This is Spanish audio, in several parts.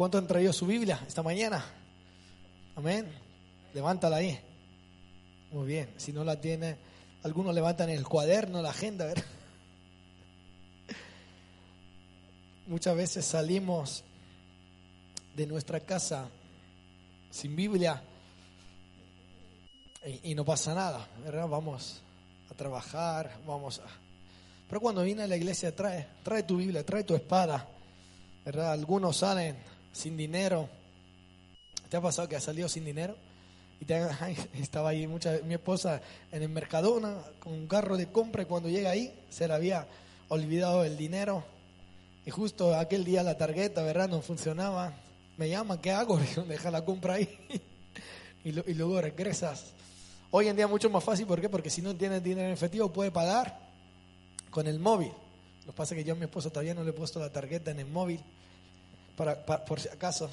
¿Cuánto han traído su Biblia esta mañana? Amén. Levántala ahí. Muy bien. Si no la tiene, algunos levantan el cuaderno, la agenda, ¿verdad? Muchas veces salimos de nuestra casa sin Biblia y, no pasa nada. Vamos a trabajar, vamos a... Pero cuando viene a la iglesia, trae, trae tu Biblia, trae tu espada. Algunos salen sin dinero. ¿Te ha pasado que has salido sin dinero? Y estaba ahí mucha, mi esposa en el Mercadona con un carro de compra y cuando llega ahí se le había olvidado el dinero. Y justo aquel día la tarjeta, ¿verdad? No funcionaba. Me llama, ¿qué hago? Deja la compra ahí. y, luego regresas. Hoy en día es mucho más fácil, ¿por qué? Porque si no tienes dinero en efectivo puede pagar con el móvil. Lo que pasa es que yo a mi esposo todavía no le he puesto la tarjeta en el móvil, para, pa- por si acaso.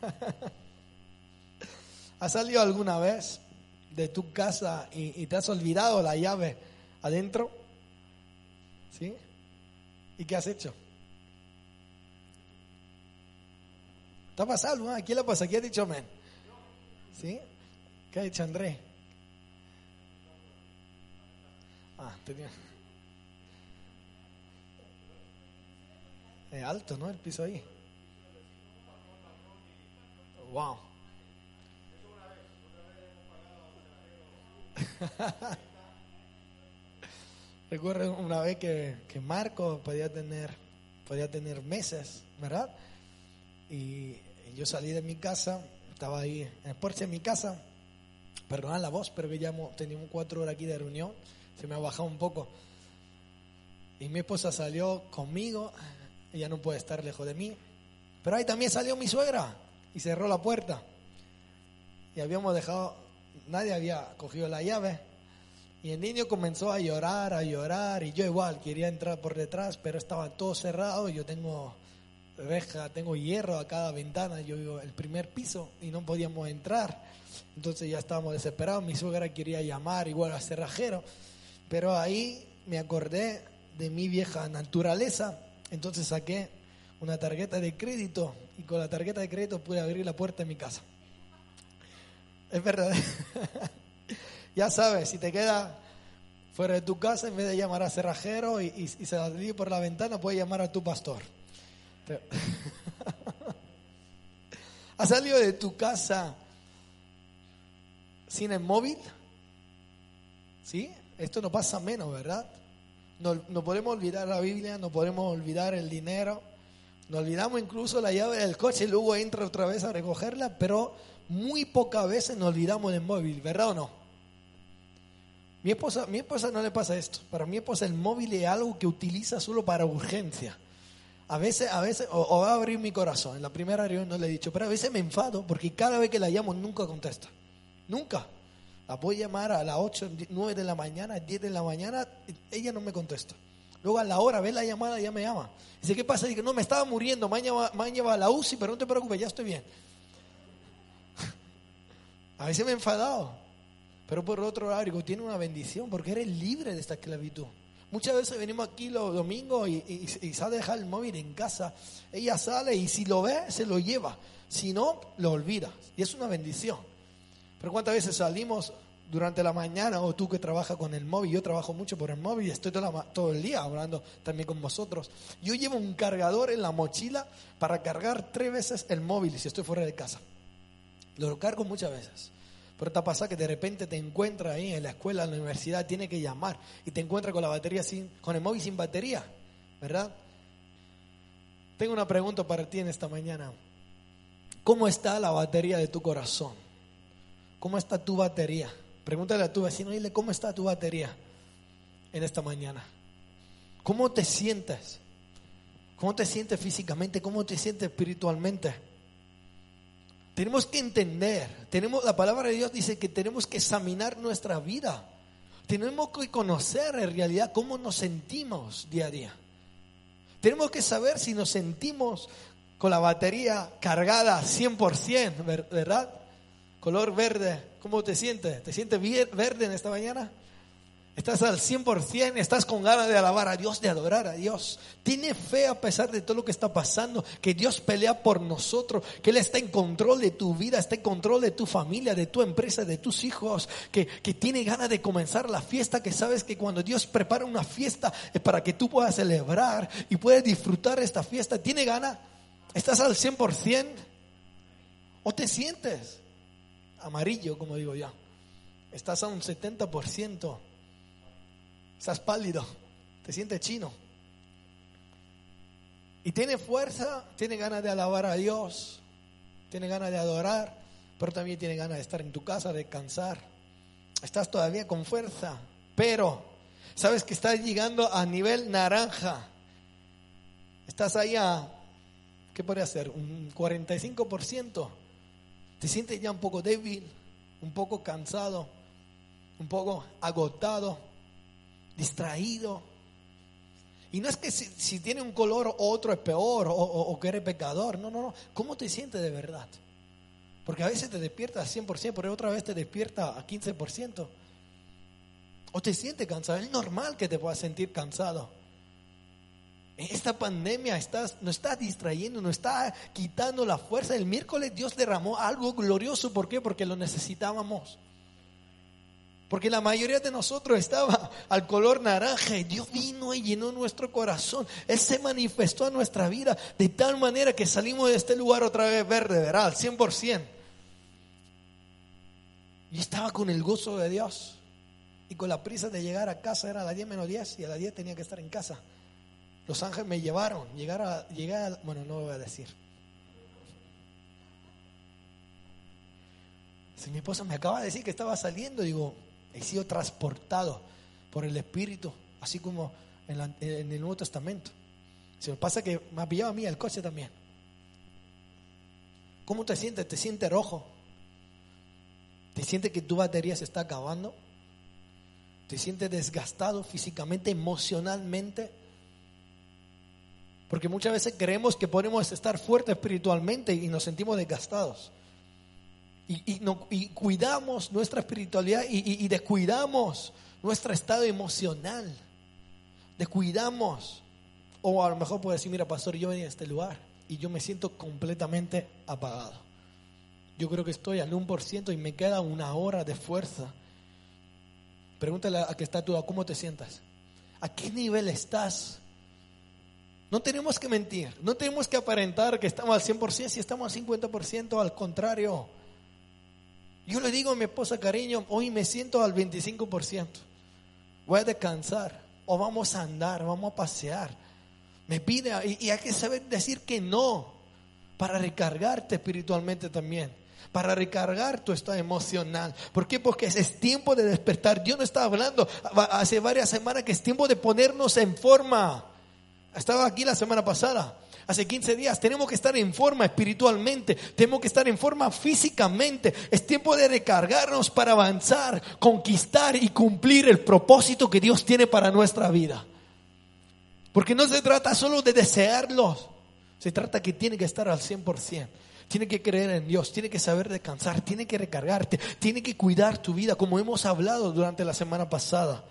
¿Has salido alguna vez de tu casa y, y te has olvidado la llave adentro? ¿Sí? ¿Y qué has hecho? ¿Te ha pasado? ¿A quién le pasa? ¿Quién ha dicho amén? ¿Sí? ¿Qué ha dicho André? Ah, tenía... Es alto, ¿no? El piso ahí. Wow. Recuerdo una vez que, que Marco podía tener, podía tener meses, ¿verdad? Y yo salí de mi casa, estaba ahí en el porche de mi casa, perdonad la voz, pero ya teníamos cuatro horas aquí de reunión, se me ha bajado un poco. Y mi esposa salió conmigo, ella no puede estar lejos de mí, pero ahí también salió mi suegra y cerró la puerta. Y habíamos dejado, nadie había cogido la llave. Y el niño comenzó a llorar, a llorar, y yo igual quería entrar por detrás, pero estaba todo cerrado. Yo tengo reja, tengo hierro a cada ventana, yo vivo el primer piso y no podíamos entrar. Entonces ya estábamos desesperados. Mi suegra quería llamar igual al cerrajero, pero ahí me acordé de mi vieja naturaleza. Entonces saqué una tarjeta de crédito y con la tarjeta de crédito pude abrir la puerta de mi casa. Es verdad. ya sabes, si te quedas fuera de tu casa, en vez de llamar a cerrajero y, y, y salir por la ventana, puedes llamar a tu pastor. ¿Has salido de tu casa sin el móvil? ¿Sí? Esto no pasa menos, ¿verdad? No, no podemos olvidar la Biblia, no podemos olvidar el dinero, nos olvidamos incluso la llave del coche y luego entra otra vez a recogerla, pero muy pocas veces nos olvidamos del móvil, ¿verdad o no? Mi esposa, mi esposa no le pasa esto. Para mi esposa el móvil es algo que utiliza solo para urgencia. A veces, a veces, o, o va a abrir mi corazón. En la primera reunión no le he dicho, pero a veces me enfado porque cada vez que la llamo nunca contesta. Nunca. La a llamar a las 8, 9 de la mañana, 10 de la mañana, ella no me contesta. Luego a la hora ve la llamada ya me llama. Dice, ¿qué pasa? Dice, no, me estaba muriendo, me han a la UCI, pero no te preocupes, ya estoy bien. A veces me he enfadado, pero por otro lado digo, tiene una bendición porque eres libre de esta esclavitud. Muchas veces venimos aquí los domingos y, y, y sale a dejar el móvil en casa. Ella sale y si lo ve, se lo lleva. Si no, lo olvida. Y es una bendición. Pero cuántas veces salimos durante la mañana o tú que trabajas con el móvil, yo trabajo mucho por el móvil y estoy todo el día hablando también con vosotros. Yo llevo un cargador en la mochila para cargar tres veces el móvil si estoy fuera de casa. Lo cargo muchas veces. Pero te pasa que de repente te encuentras ahí en la escuela, en la universidad, tiene que llamar y te encuentras con la batería sin, con el móvil sin batería, ¿verdad? Tengo una pregunta para ti en esta mañana. ¿Cómo está la batería de tu corazón? ¿Cómo está tu batería? Pregúntale a tu vecino, dile, ¿cómo está tu batería en esta mañana? ¿Cómo te sientes? ¿Cómo te sientes físicamente? ¿Cómo te sientes espiritualmente? Tenemos que entender, tenemos la palabra de Dios dice que tenemos que examinar nuestra vida. Tenemos que conocer en realidad cómo nos sentimos día a día. Tenemos que saber si nos sentimos con la batería cargada 100%, ver- ¿verdad? Color verde, ¿cómo te sientes? ¿Te sientes verde en esta mañana? Estás al 100%, estás con ganas de alabar a Dios, de adorar a Dios. Tiene fe a pesar de todo lo que está pasando, que Dios pelea por nosotros, que Él está en control de tu vida, está en control de tu familia, de tu empresa, de tus hijos, que, que tiene ganas de comenzar la fiesta, que sabes que cuando Dios prepara una fiesta es para que tú puedas celebrar y puedas disfrutar esta fiesta. ¿Tiene ganas? ¿Estás al 100%? ¿O te sientes amarillo, como digo yo? Estás a un 70%. Estás pálido, te sientes chino. Y tiene fuerza, tiene ganas de alabar a Dios, tiene ganas de adorar, pero también tiene ganas de estar en tu casa, de descansar. Estás todavía con fuerza, pero sabes que estás llegando a nivel naranja. Estás ahí a, ¿qué podría ser? Un 45%. Te sientes ya un poco débil, un poco cansado, un poco agotado distraído. Y no es que si, tiene un color o otro es peor o, que eres pecador. No, no, no. ¿Cómo te sientes de verdad? Porque a veces te despiertas al 100%, pero otra vez te despierta a 15%. O te sientes cansado. Es normal que te puedas sentir cansado. Esta pandemia estás, nos está distrayendo, nos está quitando la fuerza. El miércoles Dios derramó algo glorioso. ¿Por qué? Porque lo necesitábamos. Porque la mayoría de nosotros estaba al color naranja y Dios vino y llenó nuestro corazón. Él se manifestó a nuestra vida de tal manera que salimos de este lugar otra vez verde, ¿verdad? Al 100%. Y estaba con el gozo de Dios. Y con la prisa de llegar a casa, era a las 10 menos 10 y a las 10 tenía que estar en casa. Los ángeles me llevaron, llegar a, a, bueno, no lo voy a decir. Si mi esposa me acaba de decir que estaba saliendo, digo, he sido transportado por el Espíritu, así como en, el Nuevo Testamento. Se me pasa que me ha pillado a mí el coche también. ¿Cómo te sientes? ¿Te sientes rojo? ¿Te sientes que tu batería se está acabando? ¿Te sientes desgastado físicamente, emocionalmente? Porque muchas veces creemos que podemos estar fuertes espiritualmente y nos sentimos desgastados y, cuidamos nuestra espiritualidad y, descuidamos nuestro estado emocional. Descuidamos. O a lo mejor puedo decir, mira, pastor, yo venía a este lugar y yo me siento completamente apagado. Yo creo que estoy al 1% y me queda una hora de fuerza. Pregúntale a que está tú, ¿cómo te sientas? ¿A qué nivel estás? No tenemos que mentir, no tenemos que aparentar que estamos al 100% si estamos al 50%, al contrario. Yo le digo a mi esposa, cariño, hoy me siento al 25%. Voy a descansar o vamos a andar, vamos a pasear. Me pide, y, hay que saber decir que no para recargarte espiritualmente también para recargar tu estado emocional. ¿Por qué? Porque es, tiempo de despertar. Dios no está hablando hace varias semanas que es tiempo de ponernos en forma. Estaba aquí la semana pasada hace 15 días. Tenemos que estar en forma espiritualmente, tenemos que estar en forma físicamente. Es tiempo de recargarnos para avanzar, conquistar y cumplir el propósito que Dios tiene para nuestra vida. Porque no se trata solo de desearlos, se trata que tiene que estar al 100%. Tiene que creer en Dios, tiene que saber descansar, tiene que recargarte, tiene que cuidar tu vida, como hemos hablado durante la semana pasada.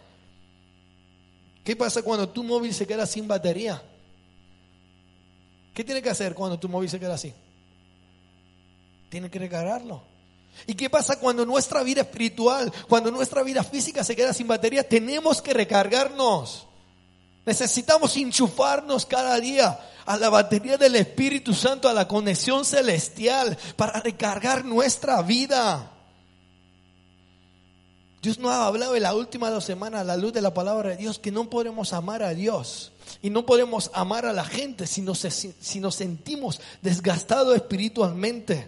¿Qué pasa cuando tu móvil se queda sin batería? ¿Qué tiene que hacer cuando tu móvil se queda así? Tiene que recargarlo. ¿Y qué pasa cuando nuestra vida espiritual, cuando nuestra vida física se queda sin batería? Tenemos que recargarnos. Necesitamos enchufarnos cada día a la batería del Espíritu Santo, a la conexión celestial, para recargar nuestra vida. Dios nos ha hablado en la última dos semanas a la luz de la palabra de Dios que no podemos amar a Dios y no podemos amar a la gente si nos, si nos sentimos desgastados espiritualmente.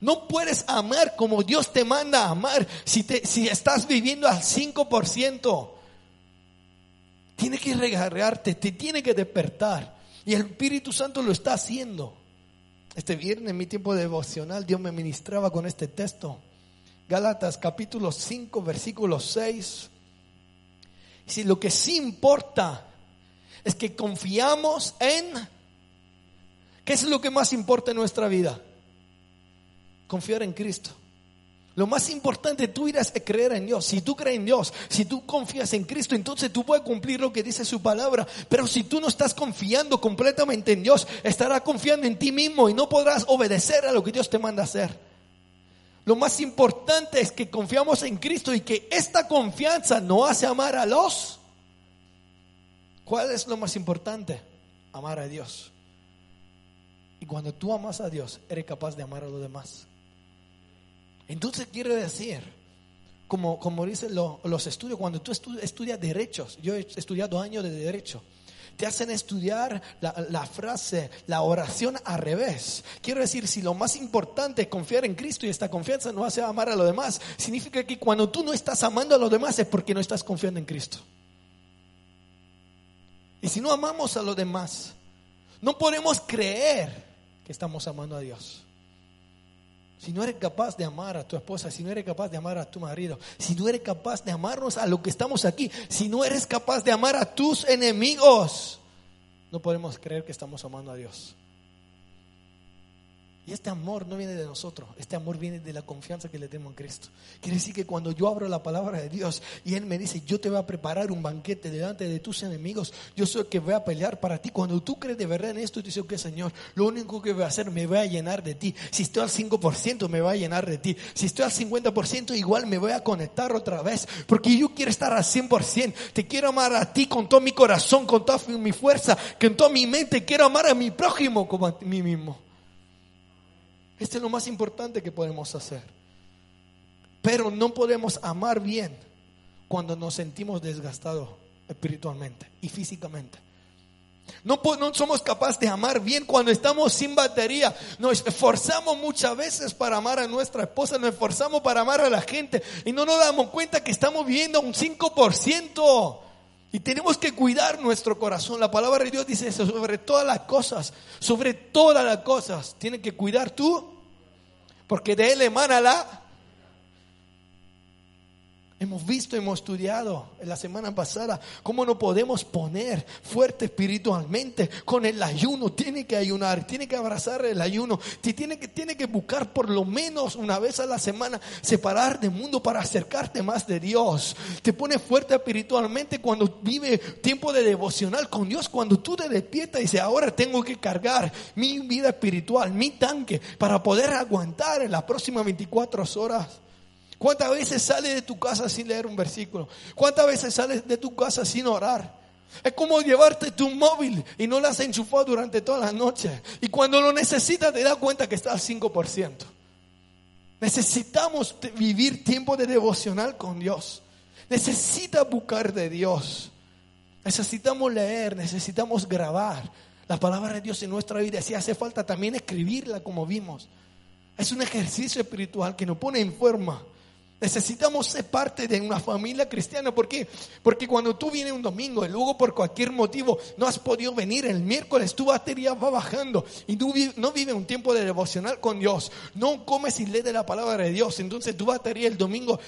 No puedes amar como Dios te manda a amar si, te, si estás viviendo al 5%. Tiene que regarrarte, te tiene que despertar. Y el Espíritu Santo lo está haciendo. Este viernes en mi tiempo devocional Dios me ministraba con este texto. Gálatas capítulo 5 versículo 6. Si lo que sí importa es que confiamos en... ¿Qué es lo que más importa en nuestra vida? Confiar en Cristo. Lo más importante tú irás a creer en Dios. Si tú crees en Dios, si tú confías en Cristo, entonces tú puedes cumplir lo que dice su palabra. Pero si tú no estás confiando completamente en Dios, estarás confiando en ti mismo y no podrás obedecer a lo que Dios te manda hacer. Lo más importante es que confiamos en Cristo y que esta confianza no hace amar a los. ¿Cuál es lo más importante? Amar a Dios. Y cuando tú amas a Dios, eres capaz de amar a los demás. Entonces quiere decir, como, como dicen los estudios, cuando tú estudias derechos, yo he estudiado años de derecho, te hacen estudiar la, frase, la oración al revés. Quiero decir, si lo más importante es confiar en Cristo y esta confianza no hace amar a los demás, significa que cuando tú no estás amando a los demás es porque no estás confiando en Cristo. Y si no amamos a los demás, no podemos creer que estamos amando a Dios. Si no eres capaz de amar a tu esposa, si no eres capaz de amar a tu marido, si no eres capaz de amarnos a lo que estamos aquí, si no eres capaz de amar a tus enemigos, no podemos creer que estamos amando a Dios. Y este amor no viene de nosotros, este amor viene de la confianza que le tenemos en Cristo. Quiere decir que cuando yo abro la palabra de Dios y Él me dice, yo te voy a preparar un banquete delante de tus enemigos, yo soy el que voy a pelear para ti. Cuando tú crees de verdad en esto, tú dices, ok Señor, lo único que voy a hacer, me voy a llenar de ti. Si estoy al 5%, me voy a llenar de ti. Si estoy al 50%, igual me voy a conectar otra vez. Porque yo quiero estar al 100%. Te quiero amar a ti con todo mi corazón, con toda mi fuerza, con toda mi mente. Quiero amar a mi prójimo como a mí mismo. Este es lo más importante que podemos hacer. Pero no podemos amar bien cuando nos sentimos desgastados espiritualmente y físicamente. No, somos capaces de amar bien cuando estamos sin batería. Nos esforzamos muchas veces para amar a nuestra esposa, nos esforzamos para amar a la gente y no nos damos cuenta que estamos viviendo un 5%. Y tenemos que cuidar nuestro corazón. La palabra de Dios dice eso sobre todas las cosas. Sobre todas las cosas. Tienes que cuidar tú. Porque de él emana la Hemos visto, hemos estudiado en la semana pasada cómo no podemos poner fuerte espiritualmente con el ayuno. Tiene que ayunar, tiene que abrazar el ayuno, tiene que, tiene que buscar por lo menos una vez a la semana separar del mundo para acercarte más de Dios. Te pone fuerte espiritualmente cuando vive tiempo de devocional con Dios, cuando tú te despiertas y dices, ahora tengo que cargar mi vida espiritual, mi tanque, para poder aguantar en las próximas 24 horas. ¿Cuántas veces sales de tu casa sin leer un versículo? ¿Cuántas veces sales de tu casa sin orar? Es como llevarte tu móvil y no lo has enchufado durante toda la noche. Y cuando lo necesitas te das cuenta que está al 5%. Necesitamos vivir tiempo de devocional con Dios. Necesitas buscar de Dios. Necesitamos leer, necesitamos grabar la palabra de Dios en nuestra vida. Si hace falta también escribirla como vimos. Es un ejercicio espiritual que nos pone en forma Necesitamos ser parte de una familia cristiana. ¿Por qué? Porque cuando tú vienes un domingo y luego por cualquier motivo no has podido venir el miércoles, tu batería va bajando y tú no vives un tiempo de devocional con Dios. No comes y lees de la palabra de Dios. Entonces tu batería el domingo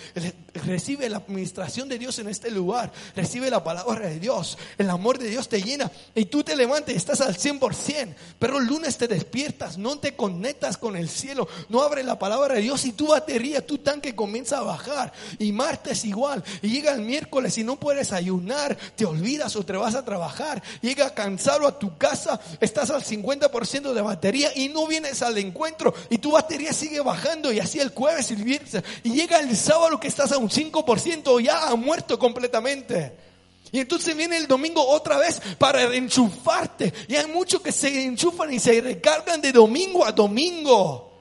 recibe la administración de Dios en este lugar. Recibe la palabra de Dios. El amor de Dios te llena y tú te levantas y estás al 100%. Pero el lunes te despiertas, no te conectas con el cielo, no abres la palabra de Dios y tu batería, tu tanque comienza a Y martes igual. Y llega el miércoles y no puedes ayunar, te olvidas o te vas a trabajar. Llega cansado a tu casa, estás al 50% de batería y no vienes al encuentro. Y tu batería sigue bajando y así el jueves y el viernes. Y llega el sábado que estás a un 5% ya ha muerto completamente. Y entonces viene el domingo otra vez para enchufarte. Y hay muchos que se enchufan y se recargan de domingo a domingo.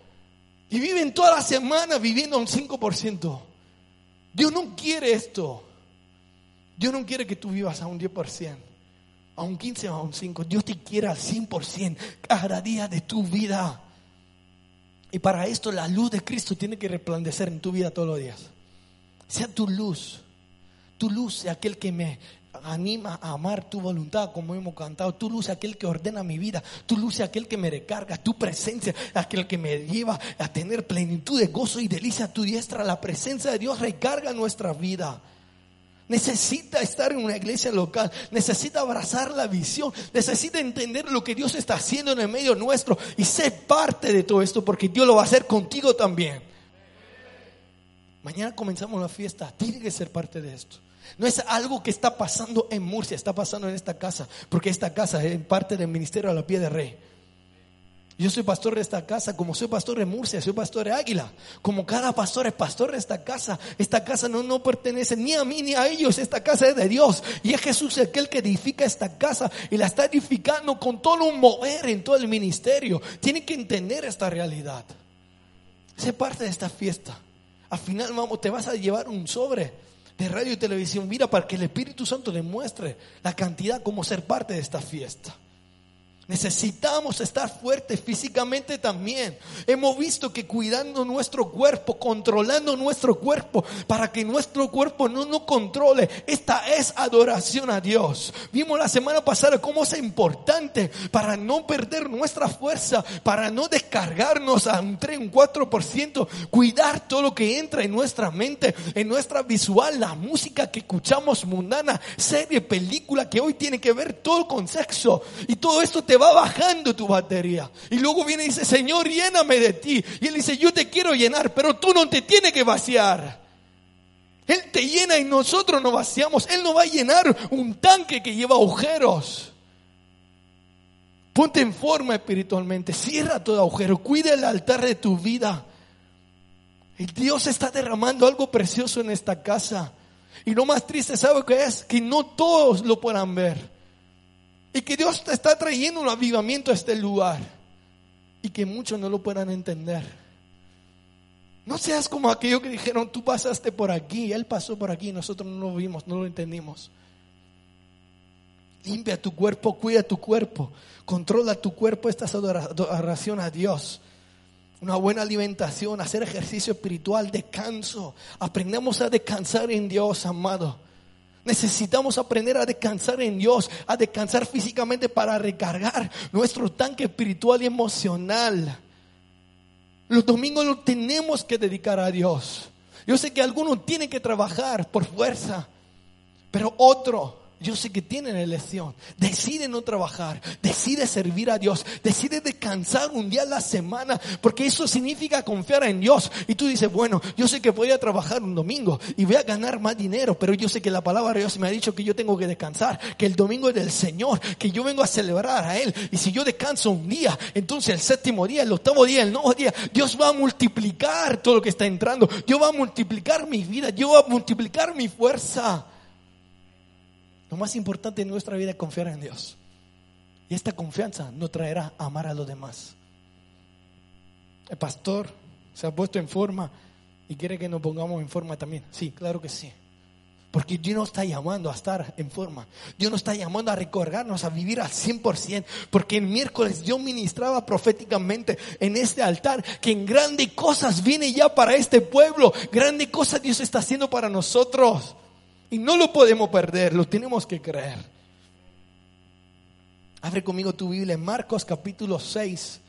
Y viven toda la semana viviendo un 5%. Dios no quiere esto. Dios no quiere que tú vivas a un 10%, a un 15 o a un 5. Dios te quiere al 100% cada día de tu vida. Y para esto la luz de Cristo tiene que resplandecer en tu vida todos los días. Sea tu luz. Tu luz sea aquel que me anima a amar tu voluntad, como hemos cantado. Tú luces aquel que ordena mi vida. Tú luces aquel que me recarga. Tu presencia, aquel que me lleva a tener plenitud de gozo y delicia tu diestra. La presencia de Dios recarga nuestra vida. Necesita estar en una iglesia local, necesita abrazar la visión, necesita entender lo que Dios está haciendo en el medio nuestro y ser parte de todo esto porque Dios lo va a hacer contigo también. Mañana comenzamos la fiesta. Tiene que ser parte de esto. No es algo que está pasando en Murcia, está pasando en esta casa, porque esta casa es parte del ministerio a la pie de rey. Yo soy pastor de esta casa, como soy pastor de Murcia, soy pastor de Águila. Como cada pastor es pastor de esta casa. Esta casa no, no pertenece ni a mí ni a ellos. Esta casa es de Dios. Y es Jesús aquel que edifica esta casa y la está edificando con todo un mover en todo el ministerio. Tiene que entender esta realidad. Sé parte de esta fiesta. Al final vamos, te vas a llevar un sobre de radio y televisión. Mira, para que el Espíritu Santo demuestre la cantidad como ser parte de esta fiesta. Necesitamos estar fuertes físicamente también. Hemos visto que cuidando nuestro cuerpo, controlando nuestro cuerpo, para que nuestro cuerpo no nos controle, esta es adoración a Dios. Vimos la semana pasada cómo es importante para no perder nuestra fuerza, para no descargarnos a un 3, un 4%, cuidar todo lo que entra en nuestra mente, en nuestra visual, la música que escuchamos mundana, serie, película que hoy tiene que ver todo con sexo. Y todo esto te bajando tu batería. Y luego viene y dice, Señor, lléname de ti. Y él dice, yo te quiero llenar, pero tú no te tienes que vaciar. Él te llena y nosotros no vaciamos. Él no va a llenar un tanque que lleva agujeros. Ponte en forma espiritualmente. Cierra todo agujero. Cuida el altar de tu vida. Y Dios está derramando algo precioso en esta casa. Y lo más triste, ¿sabe qué es? Que no todos lo puedan ver. Y que Dios te está trayendo un avivamiento a este lugar. Y que muchos no lo puedan entender. No seas como aquellos que dijeron, tú pasaste por aquí, Él pasó por aquí, nosotros no lo vimos, no lo entendimos. Limpia tu cuerpo, cuida tu cuerpo, controla tu cuerpo, esta es adoración a Dios. Una buena alimentación, hacer ejercicio espiritual, descanso. Aprendemos a descansar en Dios, amado. Necesitamos aprender a descansar en Dios, a descansar físicamente para recargar nuestro tanque espiritual y emocional. Los domingos los tenemos que dedicar a Dios. Yo sé que algunos tienen que trabajar por fuerza, pero otro yo sé que tienen elección. Decide no trabajar, decide servir a Dios, decide descansar un día a la semana, porque eso significa confiar en Dios. Y tú dices, bueno, yo sé que voy a trabajar un domingo y voy a ganar más dinero, pero yo sé que la palabra de Dios me ha dicho que yo tengo que descansar, que el domingo es del Señor, que yo vengo a celebrar a Él. Y si yo descanso un día, entonces el séptimo día, el octavo día, el nuevo día, Dios va a multiplicar todo lo que está entrando. Dios va a multiplicar mi vida, Dios va a multiplicar mi fuerza. Lo más importante en nuestra vida es confiar en Dios. Y esta confianza nos traerá a amar a los demás. El pastor se ha puesto en forma y quiere que nos pongamos en forma también. Sí, claro que sí. Porque Dios nos está llamando a estar en forma. Dios nos está llamando a recordarnos, a vivir al 100%. Porque el miércoles yo ministraba proféticamente en este altar que en grandes cosas viene ya para este pueblo. Grandes cosas Dios está haciendo para nosotros. Y no lo podemos perder, lo tenemos que creer. Abre conmigo tu Biblia en Marcos capítulo 6,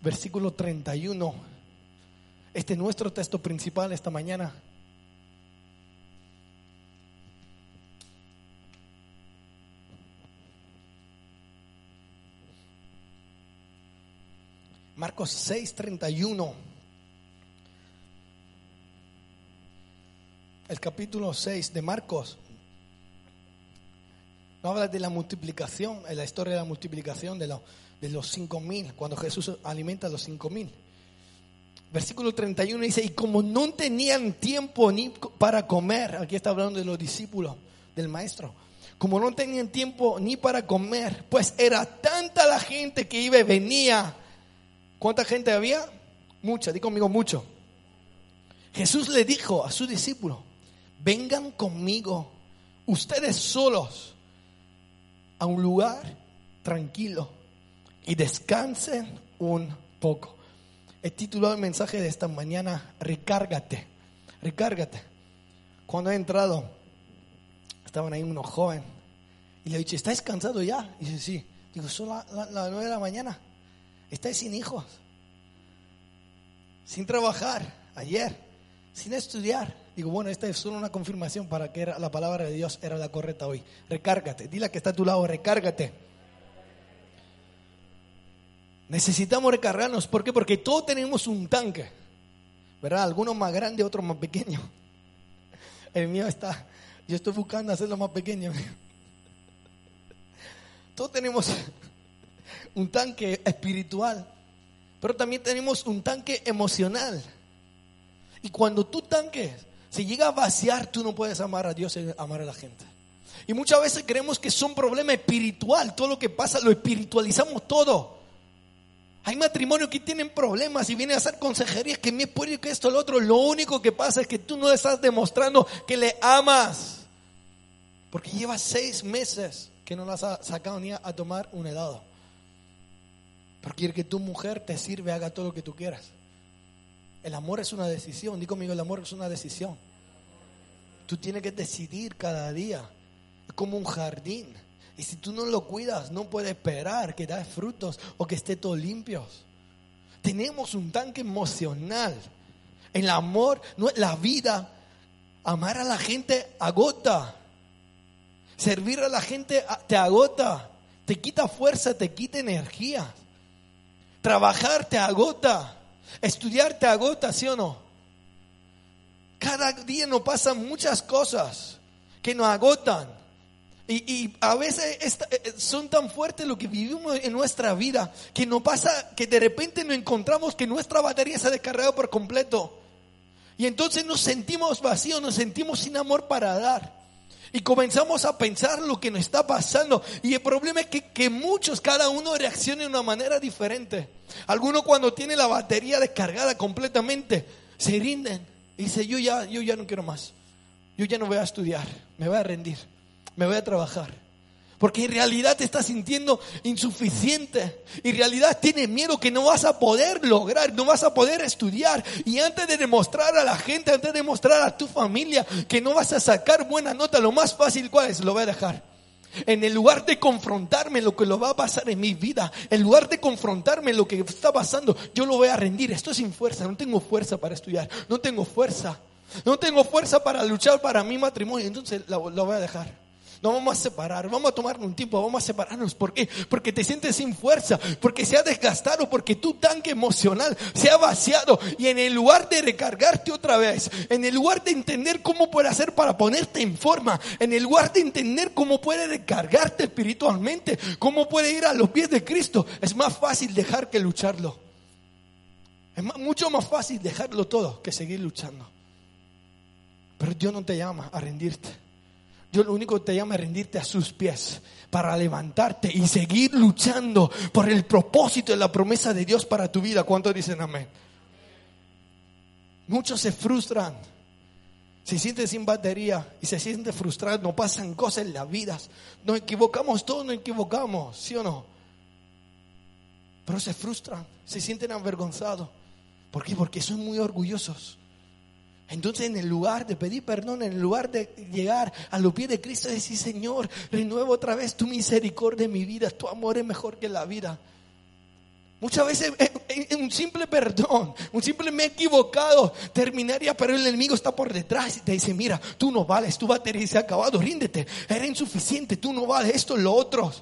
versículo 31. Este es nuestro texto principal esta mañana. Marcos 6, 31. El capítulo 6 de Marcos, no habla de la multiplicación, en la historia de la multiplicación de, de los cinco mil, cuando Jesús alimenta a los cinco mil. Versículo 31 dice, y como no tenían tiempo ni para comer, aquí está hablando de los discípulos del maestro, como no tenían tiempo ni para comer, pues era tanta la gente que iba y venía. ¿Cuánta gente había? Mucha, di conmigo mucho. Jesús le dijo a su discípulo, vengan conmigo, ustedes solos, a un lugar tranquilo y descansen un poco. He titulado el mensaje de esta mañana, recárgate, recárgate. Cuando he entrado, estaban ahí unos jóvenes y le he dicho, ¿estáis cansados ya? Y dice, sí. Digo, son las la, de la mañana. ¿Estáis sin hijos? Sin trabajar ayer, sin estudiar. Digo, bueno, esta es solo una confirmación para que la palabra de Dios era la correcta hoy. Recárgate. Dile que está a tu lado, recárgate. Necesitamos recargarnos. ¿Por qué? Porque todos tenemos un tanque. ¿verdad? Algunos más grandes, otros más pequeños. El mío está, yo estoy buscando hacerlo más pequeño. Todos tenemos un tanque espiritual, pero también tenemos un tanque emocional. Y cuando tu tanque se llega a vaciar, tú no puedes amar a Dios y amar a la gente. Y muchas veces creemos que es un problema espiritual. Todo lo que pasa lo espiritualizamos todo. Hay matrimonios que tienen problemas y vienen a hacer consejerías que me puede que esto, lo otro. Lo único que pasa es que tú no estás demostrando que le amas. Porque llevas seis meses que no las has sacado ni a, tomar un helado. Porque quiere que tu mujer te sirve, haga todo lo que tú quieras. El amor es una decisión. Digo conmigo, el amor es una decisión. Tú tienes que decidir cada día. Es como un jardín. Y si tú no lo cuidas, no puedes esperar que dé frutos o que esté todo limpio. Tenemos un tanque emocional. El amor, la vida, amar a la gente agota. Servir a la gente te agota. Te quita fuerza, te quita energía. Trabajar te agota. Estudiar te agota, ¿sí o no? Cada día nos pasan muchas cosas que nos agotan. Y, a veces eh, son tan fuertes lo que vivimos en nuestra vida que nos pasa que de repente nos encontramos que nuestra batería se ha descargado por completo. Y entonces nos sentimos vacíos, nos sentimos sin amor para dar. Y comenzamos a pensar lo que nos está pasando. Y el problema es que, muchos, cada uno reacciona de una manera diferente. Algunos cuando tiene la batería descargada completamente, se rinden. Y dice, yo ya, yo ya no quiero más. Yo ya no voy a estudiar. Me voy a rendir. Me voy a trabajar. Porque en realidad te estás sintiendo insuficiente. En realidad tienes miedo que no vas a poder lograr, no vas a poder estudiar. Y antes de demostrar a la gente, antes de demostrar a tu familia que no vas a sacar buena nota, lo más fácil, ¿cuál es? Lo voy a dejar. En el lugar de confrontarme lo que lo va a pasar en mi vida, en lugar de confrontarme lo que está pasando, yo lo voy a rendir. Esto es sin fuerza, no tengo fuerza para estudiar, no tengo fuerza, no tengo fuerza para luchar para mi matrimonio, entonces lo voy a dejar. No vamos a separar, vamos a tomar un tiempo, vamos a separarnos. ¿Por qué? Porque te sientes sin fuerza, porque se ha desgastado, porque tu tanque emocional se ha vaciado. Y en el lugar de recargarte otra vez, en el lugar de entender cómo puede hacer para ponerte en forma, en el lugar de entender cómo puede recargarte espiritualmente, cómo puede ir a los pies de Cristo, es más fácil dejar que lucharlo. Es mucho más fácil dejarlo todo que seguir luchando. Pero Dios no te llama a rendirte. Dios lo único que te llama es rendirte a sus pies para levantarte y seguir luchando por el propósito y la promesa de Dios para tu vida. ¿Cuántos dicen amén? Muchos se frustran, se sienten sin batería y se sienten frustrados, no pasan cosas en las vidas. Nos equivocamos todos, nos equivocamos, ¿sí o no? Pero se frustran, se sienten avergonzados. ¿Por qué? Porque son muy orgullosos. Entonces en el lugar de pedir perdón, en el lugar de llegar a los pies de Cristo, decir, Señor, renuevo otra vez tu misericordia en mi vida, tu amor es mejor que la vida. Muchas veces eh, eh, un simple perdón, un simple me he equivocado, terminaría, pero el enemigo está por detrás y te dice, mira, tú no vales, tu batería se ha acabado, ríndete, eres insuficiente, tú no vales esto, lo otro.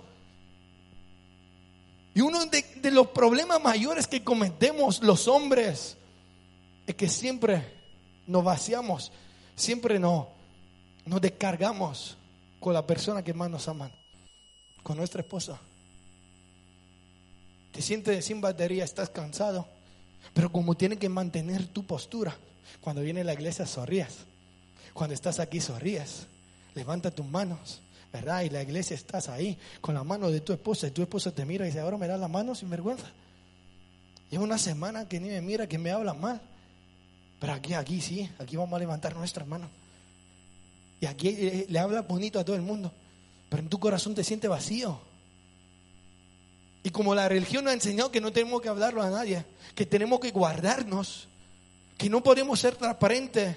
Y uno de, de los problemas mayores que cometemos los hombres es que siempre nos vaciamos, siempre no, nos descargamos con la persona que más nos aman, con nuestra esposa. Te sientes sin batería, estás cansado, pero como tienes que mantener tu postura, cuando viene la iglesia sonríes, cuando estás aquí sonríes, levanta tus manos, ¿verdad? Y la iglesia estás ahí con la mano de tu esposa y tu esposa te mira y dice, ahora me da la mano sin vergüenza. Lleva una semana que ni me mira, que me habla mal. Pero aquí, aquí sí, aquí vamos a levantar nuestras manos. Y aquí eh, le habla bonito a todo el mundo. Pero en tu corazón te sientes vacío. Y como la religión nos ha enseñado que no tenemos que hablarlo a nadie, que tenemos que guardarnos, que no podemos ser transparentes.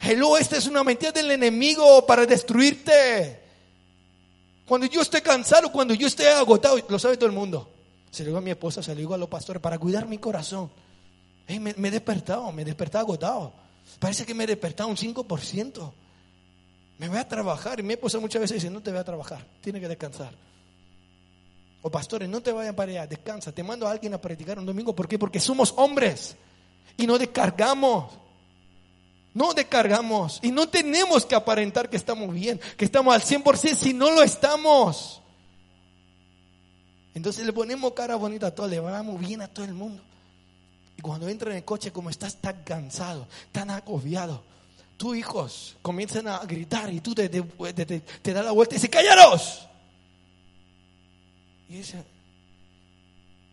Hello, esta es una mentira del enemigo para destruirte. Cuando yo esté cansado, cuando yo esté agotado, lo sabe todo el mundo. Se lo digo a mi esposa, se lo digo a los pastores, para cuidar mi corazón me, he despertado, me he despertado agotado. Parece que me he despertado un 5%. Me voy a trabajar. Y mi esposa muchas veces dice, no te voy a trabajar, tienes que descansar. O pastores, no te vayan para allá, descansa. Te mando a alguien a practicar un domingo. ¿Por qué? Porque somos hombres y no descargamos. No descargamos y no tenemos que aparentar que estamos bien, que estamos al 100% si no lo estamos. Entonces le ponemos cara bonita a todo, le hablamos bien a todo el mundo. Y cuando entra en el coche, como estás tan cansado, tan agobiado, tus hijos comienzan a gritar y tú te, te, das la vuelta y dices, ¡cállaros! Y dice,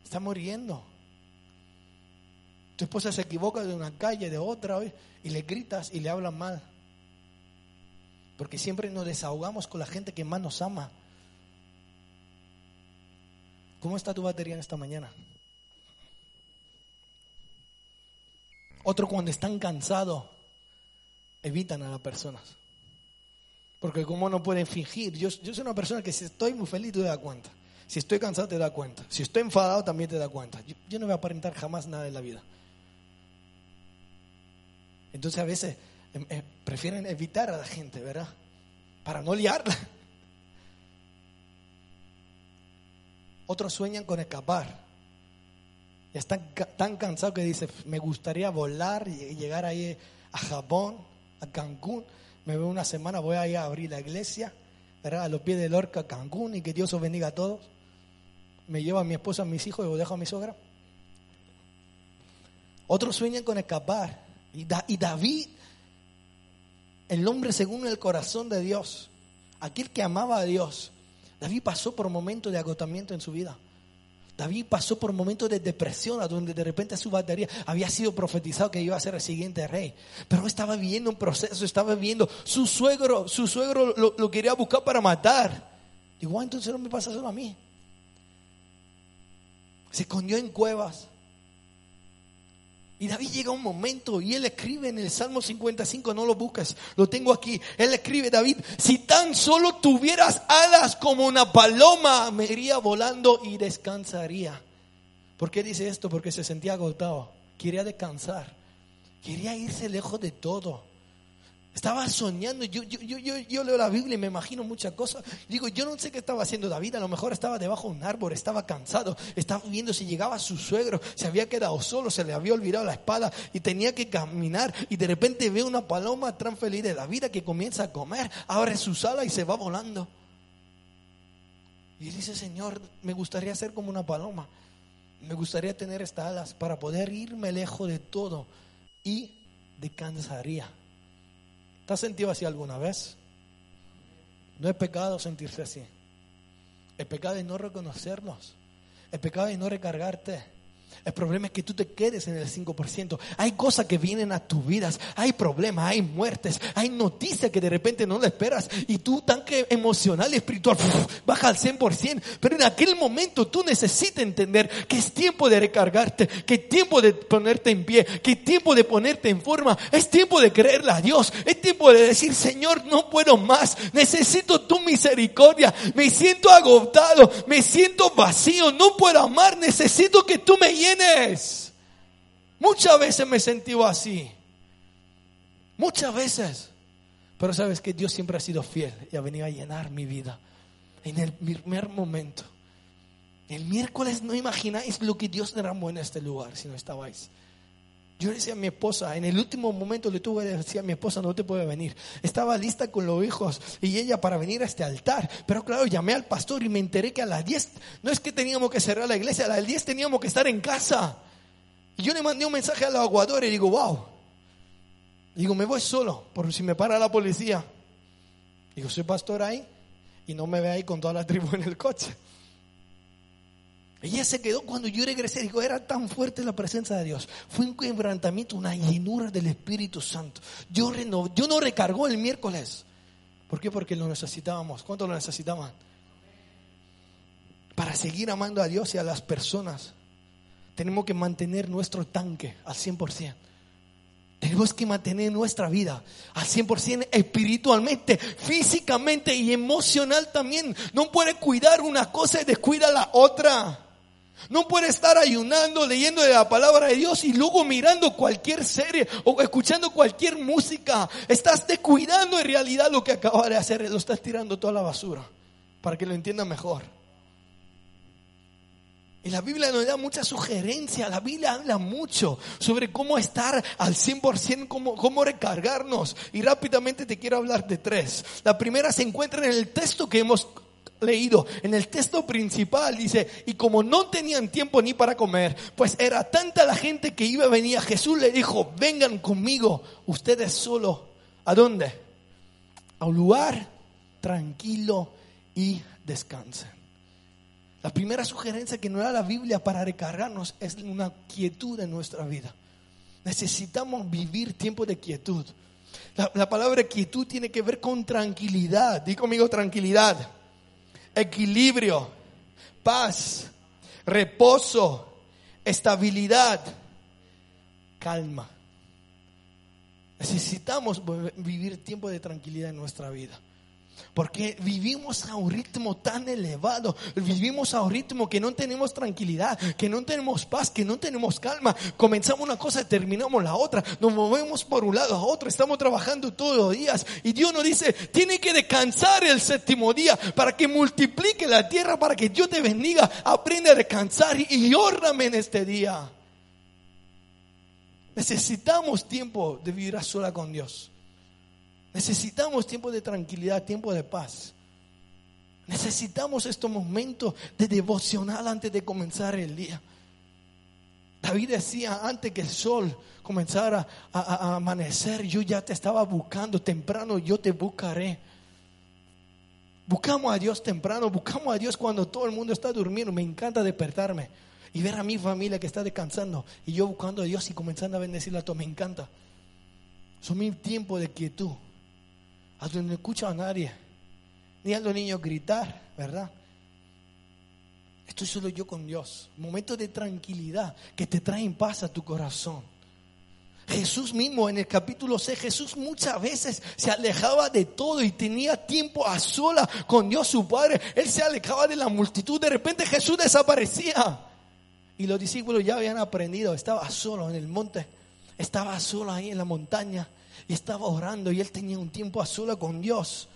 está muriendo. Tu esposa se equivoca de una calle, de otra, y le gritas y le hablan mal. Porque siempre nos desahogamos con la gente que más nos ama. ¿Cómo está tu batería en esta mañana? Otro cuando están cansados, evitan a las personas. Porque como no pueden fingir, yo, soy una persona que si estoy muy feliz, te das cuenta. Si estoy cansado, te das cuenta. Si estoy enfadado, también te das cuenta. Yo, no voy a aparentar jamás nada en la vida. Entonces a veces em, eh, prefieren evitar a la gente, ¿verdad? Para no liarla. Otros sueñan con escapar. Están tan cansados que dicen, me gustaría volar y llegar ahí a Japón, a Cancún. Me veo una semana, voy a ir a abrir la iglesia, ¿verdad? A los pies del Orca, Cancún, y que Dios os bendiga a todos. Me llevo a mi esposa, a mis hijos y lo dejo a mi sogra. Otros sueñan con escapar. Y, y David, el hombre según el corazón de Dios, aquel que amaba a Dios, David pasó por momentos de agotamiento en su vida. David pasó por momentos de depresión, a donde de repente su batería había sido profetizado que iba a ser el siguiente rey. Pero estaba viviendo un proceso, estaba viviendo. Su suegro, su suegro lo, quería buscar para matar. Digo, ah, entonces no me pasa solo a mí. Se escondió en cuevas. Y David llega un momento y él escribe en el Salmo 55, no lo busques, lo tengo aquí. Él escribe, David, si tan solo tuvieras alas como una paloma, me iría volando y descansaría. ¿Por qué dice esto? Porque se sentía agotado, quería descansar, quería irse lejos de todo. Estaba soñando, yo, leo la Biblia y me imagino muchas cosas. Digo, yo no sé qué estaba haciendo David, a lo mejor estaba debajo de un árbol, estaba cansado, estaba viendo si llegaba su suegro, se había quedado solo, se le había olvidado la espada y tenía que caminar y de repente ve una paloma tan feliz de la vida que comienza a comer, abre su sala y se va volando. Y dice, Señor, me gustaría ser como una paloma, me gustaría tener estas alas para poder irme lejos de todo y descansaría. ¿Te has sentido así alguna vez? No es pecado sentirse así. El pecado es no reconocernos. El pecado es no recargarte. El problema es que tú te quedes en el 5%. Hay cosas que vienen a tus vidas, hay problemas, hay muertes, hay noticias que de repente no le esperas y tú tan que emocional y espiritual baja al 100%. Pero en aquel momento tú necesitas entender que es tiempo de recargarte, que es tiempo de ponerte en pie, que es tiempo de ponerte en forma, es tiempo de creerle a Dios, es tiempo de decir, Señor, no puedo más, necesito tu misericordia, me siento agotado, me siento vacío, no puedo amar, necesito que tú me llenes Muchas veces me he sentido así. Muchas veces. Pero sabes que Dios siempre ha sido fiel y ha venido a llenar mi vida en el primer momento. El miércoles no imagináis lo que Dios derramó en este lugar si no estabais. Yo le decía a mi esposa, en el último momento le tuve que decir a mi esposa, no te puede venir. Estaba lista con los hijos y ella para venir a este altar. Pero claro, llamé al pastor y me enteré que a las 10, no es que teníamos que cerrar la iglesia, a las 10 teníamos que estar en casa. Y yo le mandé un mensaje a los aguadores y digo, wow. Digo, me voy solo, por si me para la policía. Digo, soy pastor ahí y no me ve ahí con toda la tribu en el coche. Ella se quedó cuando yo regresé, dijo, era tan fuerte la presencia de Dios. Fue un quebrantamiento, una llenura del Espíritu Santo. Yo, yo no recargó el miércoles. ¿Por qué? Porque lo necesitábamos. ¿Cuánto lo necesitaban? Para seguir amando a Dios y a las personas, tenemos que mantener nuestro tanque al 100%. Tenemos que mantener nuestra vida al 100% espiritualmente, físicamente y emocional también. No puede cuidar una cosa y descuida la otra. No puede estar ayunando, leyendo de la palabra de Dios y luego mirando cualquier serie o escuchando cualquier música. Estás descuidando en realidad lo que acabas de hacer. Lo estás tirando toda la basura para que lo entienda mejor. Y la Biblia nos da mucha sugerencia, la Biblia habla mucho sobre cómo estar al 100%, cómo, cómo recargarnos. Y rápidamente te quiero hablar de tres. La primera se encuentra en el texto que hemos leído, en el texto principal dice, y como no tenían tiempo ni para comer, pues era tanta la gente que iba a venir, Jesús le dijo, vengan conmigo, ustedes solo, ¿a dónde? A un lugar tranquilo y descansen. La primera sugerencia que nos da la Biblia para recargarnos es una quietud en nuestra vida. Necesitamos vivir tiempo de quietud. La, la palabra quietud tiene que ver con tranquilidad. Di conmigo tranquilidad equilibrio, paz, reposo, estabilidad, calma. Necesitamos vivir tiempo de tranquilidad en nuestra vida. Porque vivimos a un ritmo tan elevado, vivimos a un ritmo que no tenemos tranquilidad, que no tenemos paz, que no tenemos calma. Comenzamos una cosa y terminamos la otra. Nos movemos por un lado a otro, estamos trabajando todos los días. Y Dios nos dice, tiene que descansar el séptimo día para que multiplique la tierra, para que Dios te bendiga. Aprende a descansar y, y en este día. Necesitamos tiempo de vivir a sola con Dios. Necesitamos tiempo de tranquilidad, tiempo de paz. Necesitamos estos momentos de devocional antes de comenzar el día. David decía, antes que el sol comenzara a, amanecer, yo ya te estaba buscando, temprano yo te buscaré. Buscamos a Dios temprano, buscamos a Dios cuando todo el mundo está durmiendo. Me encanta despertarme y ver a mi familia que está descansando y yo buscando a Dios y comenzando a bendecirla a todos. Me encanta. Son mi tiempo de quietud a donde no escucho a nadie, ni a los niños gritar, ¿verdad? Estoy solo yo con Dios. Momentos de tranquilidad que te traen paz a tu corazón. Jesús mismo en el capítulo 6, Jesús muchas veces se alejaba de todo y tenía tiempo a sola con Dios su Padre. Él se alejaba de la multitud. De repente Jesús desaparecía. Y los discípulos ya habían aprendido. Estaba solo en el monte. Estaba solo ahí en la montaña estaba orando y él tenía un tiempo a sola con Dios.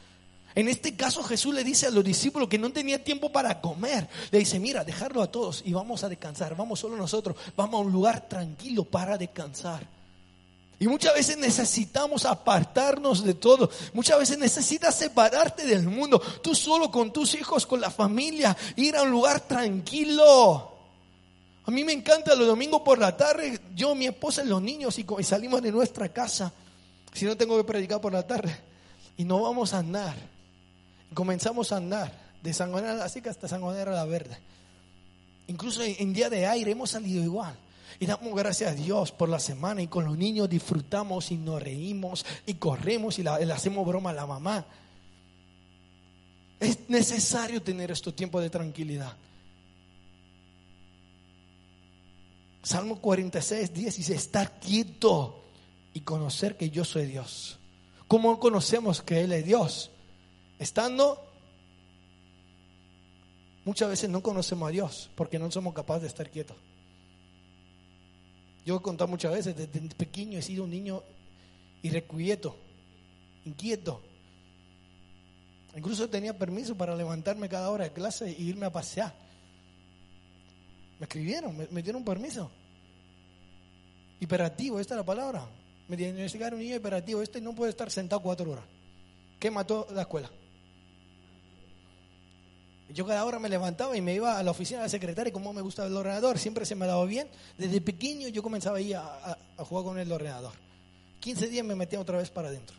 En este caso Jesús le dice a los discípulos que no tenía tiempo para comer. Le dice, mira, dejarlo a todos y vamos a descansar. Vamos solo nosotros. Vamos a un lugar tranquilo para descansar. Y muchas veces necesitamos apartarnos de todo. Muchas veces necesitas separarte del mundo. Tú solo con tus hijos, con la familia. Ir a un lugar tranquilo. A mí me encanta los domingos por la tarde. Yo, mi esposa y los niños y salimos de nuestra casa si no tengo que predicar por la tarde. Y no vamos a andar. Comenzamos a andar de Sangonera a la Sica hasta Sangonera a la Verde. Incluso en, día de aire hemos salido igual. Y damos gracias a Dios por la semana y con los niños disfrutamos y nos reímos y corremos y le hacemos broma a la mamá. Es necesario tener estos tiempos de tranquilidad. Salmo 46, 10 dice, estar quieto y conocer que yo soy Dios. ¿Cómo conocemos que Él es Dios? Estando... Muchas veces no conocemos a Dios porque no somos capaces de estar quietos. Yo he contado muchas veces, desde pequeño he sido un niño irrequieto, inquieto. Incluso tenía permiso para levantarme cada hora de clase e irme a pasear. Me escribieron, me, me dieron permiso. Hiperactivo, esta es la palabra. Me diagnosticaron un niño hiperactivo. Este no puede estar sentado cuatro horas. ¿Qué mató la escuela? Yo cada hora me levantaba y me iba a la oficina de la secretaria, como me gusta el ordenador, siempre se me daba bien. Desde pequeño yo comenzaba ahí a, a jugar con el ordenador. 15 días me metía otra vez para adentro.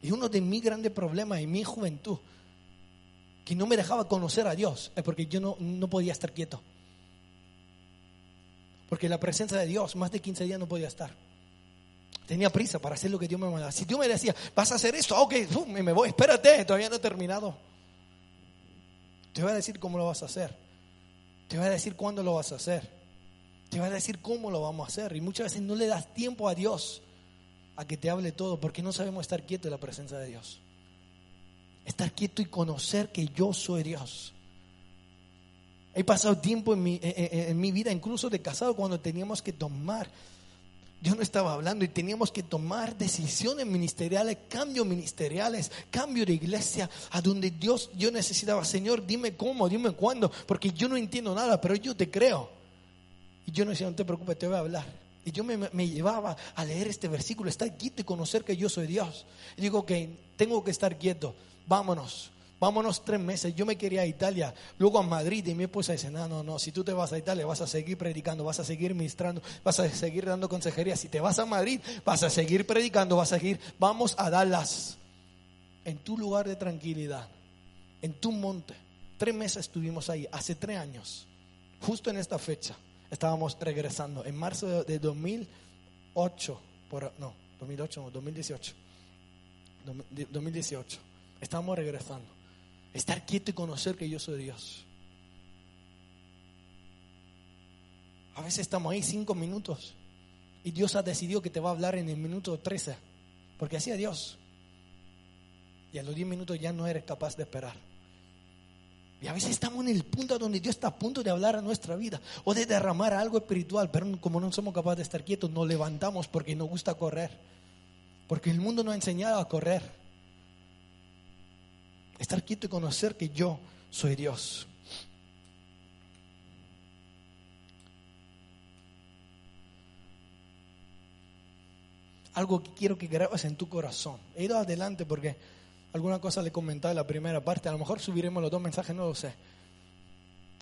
Y uno de mis grandes problemas en mi juventud, que no me dejaba conocer a Dios, es porque yo no, no podía estar quieto. Porque la presencia de Dios, más de 15 días no podía estar. Tenía prisa para hacer lo que Dios me mandaba. Si Dios me decía, vas a hacer esto, ok, me voy, espérate, todavía no he terminado. Te voy a decir cómo lo vas a hacer. Te voy a decir cuándo lo vas a hacer. Te voy a decir cómo lo vamos a hacer. Y muchas veces no le das tiempo a Dios a que te hable todo porque no sabemos estar quietos en la presencia de Dios. Estar quieto y conocer que yo soy Dios. He pasado tiempo en mi, en, mi vida, incluso de casado, cuando teníamos que tomar yo no estaba hablando y teníamos que tomar decisiones ministeriales, cambios ministeriales, cambio de iglesia, a donde Dios, yo necesitaba, Señor, dime cómo, dime cuándo, porque yo no entiendo nada, pero yo te creo. Y yo no decía, no te preocupes, te voy a hablar. Y yo me, llevaba a leer este versículo, estar quieto y conocer que yo soy Dios. Y digo que tengo que estar quieto, vámonos. Vámonos tres meses. Yo me quería a Italia, luego a Madrid y mi esposa dice, no, no, no, si tú te vas a Italia vas a seguir predicando, vas a seguir ministrando, vas a seguir dando consejería. Si te vas a Madrid vas a seguir predicando, vas a seguir, vamos a Dallas, en tu lugar de tranquilidad, en tu monte. Tres meses estuvimos ahí, hace tres años, justo en esta fecha, estábamos regresando, en marzo de 2008, por, no, 2008, no, 2018, 2018, estábamos regresando. Estar quieto y conocer que yo soy Dios. A veces estamos ahí cinco minutos y Dios ha decidido que te va a hablar en el minuto 13, porque así es Dios. Y a los diez minutos ya no eres capaz de esperar. Y a veces estamos en el punto donde Dios está a punto de hablar a nuestra vida o de derramar algo espiritual, pero como no somos capaces de estar quietos, nos levantamos porque nos gusta correr. Porque el mundo nos ha enseñado a correr. Estar quieto y conocer que yo soy Dios. Algo que quiero que grabes en tu corazón. He ido adelante porque alguna cosa le comentaba en la primera parte. A lo mejor subiremos los dos mensajes, no lo sé.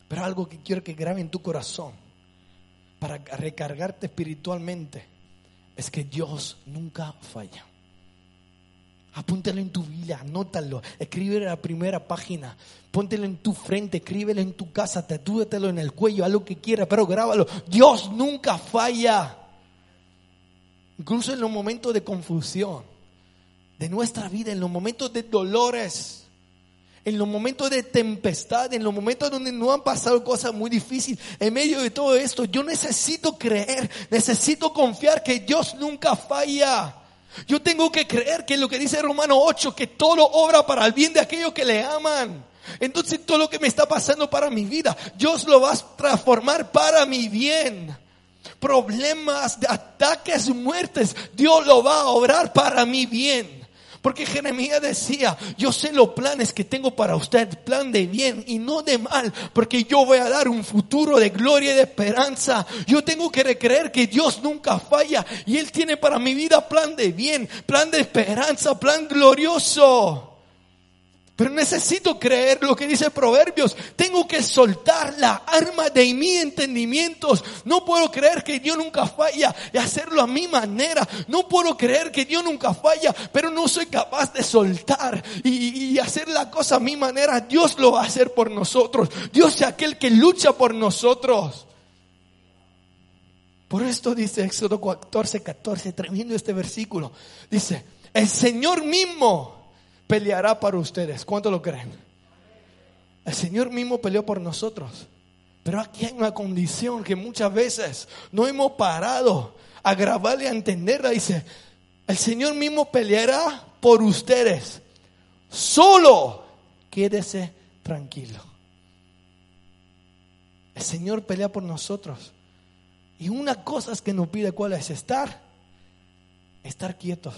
Pero algo que quiero que grabe en tu corazón para recargarte espiritualmente es que Dios nunca falla. Apúntalo en tu vida, anótalo, escríbelo en la primera página, póntelo en tu frente, escríbelo en tu casa, tatúatelo en el cuello, haz lo que quieras, pero grábalo. Dios nunca falla. Incluso en los momentos de confusión de nuestra vida, en los momentos de dolores, en los momentos de tempestad, en los momentos donde no han pasado cosas muy difíciles, en medio de todo esto, yo necesito creer, necesito confiar que Dios nunca falla. Yo tengo que creer que lo que dice Romano 8, que todo obra para el bien de aquellos que le aman. Entonces todo lo que me está pasando para mi vida, Dios lo va a transformar para mi bien. Problemas, ataques, muertes, Dios lo va a obrar para mi bien. Porque Jeremías decía, yo sé los planes que tengo para usted, plan de bien y no de mal, porque yo voy a dar un futuro de gloria y de esperanza. Yo tengo que creer que Dios nunca falla y Él tiene para mi vida plan de bien, plan de esperanza, plan glorioso. Pero necesito creer lo que dice Proverbios. Tengo que soltar la arma de mi entendimientos. No puedo creer que Dios nunca falla y hacerlo a mi manera. No puedo creer que Dios nunca falla, pero no soy capaz de soltar y, y hacer la cosa a mi manera. Dios lo va a hacer por nosotros. Dios es aquel que lucha por nosotros. Por esto dice Éxodo 14, 14, tremendo este versículo. Dice, el Señor mismo peleará para ustedes. ¿Cuánto lo creen? El Señor mismo peleó por nosotros. Pero aquí hay una condición que muchas veces no hemos parado a grabarle, a entenderla. Dice, el Señor mismo peleará por ustedes. Solo quédese tranquilo. El Señor pelea por nosotros. Y una cosa es que nos pide cuál es estar, estar quietos.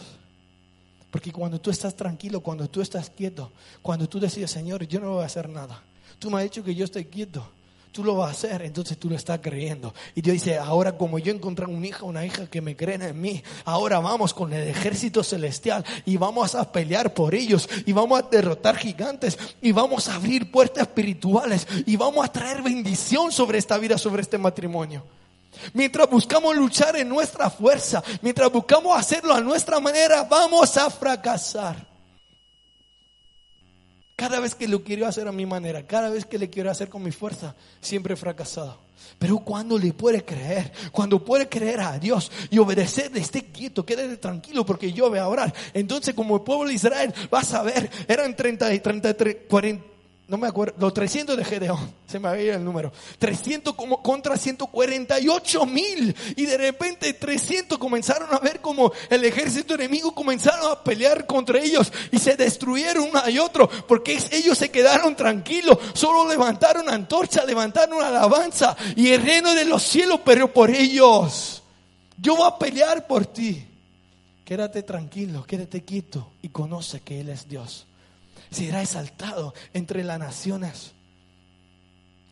Porque cuando tú estás tranquilo, cuando tú estás quieto, cuando tú decides, Señor, yo no voy a hacer nada. Tú me has dicho que yo estoy quieto. Tú lo vas a hacer, entonces tú lo estás creyendo. Y Dios dice, ahora como yo encontré un hijo, una hija que me creen en mí, ahora vamos con el ejército celestial y vamos a pelear por ellos y vamos a derrotar gigantes y vamos a abrir puertas espirituales y vamos a traer bendición sobre esta vida, sobre este matrimonio. Mientras buscamos luchar en nuestra fuerza, mientras buscamos hacerlo a nuestra manera, vamos a fracasar. Cada vez que lo quiero hacer a mi manera, cada vez que le quiero hacer con mi fuerza, siempre he fracasado. Pero cuando le puede creer, cuando puede creer a Dios y obedecerle, esté quieto, quédate tranquilo porque yo voy a orar. Entonces como el pueblo de Israel, vas a ver, eran 30, 33, 40 no me acuerdo, los 300 de Gedeón, se me había el número, 300 como contra 148 mil y de repente 300 comenzaron a ver como el ejército enemigo comenzaron a pelear contra ellos y se destruyeron uno y otro porque ellos se quedaron tranquilos, solo levantaron antorcha, levantaron alabanza y el reino de los cielos pero por ellos. Yo voy a pelear por ti. Quédate tranquilo, quédate quieto y conoce que Él es Dios. Será exaltado entre las naciones.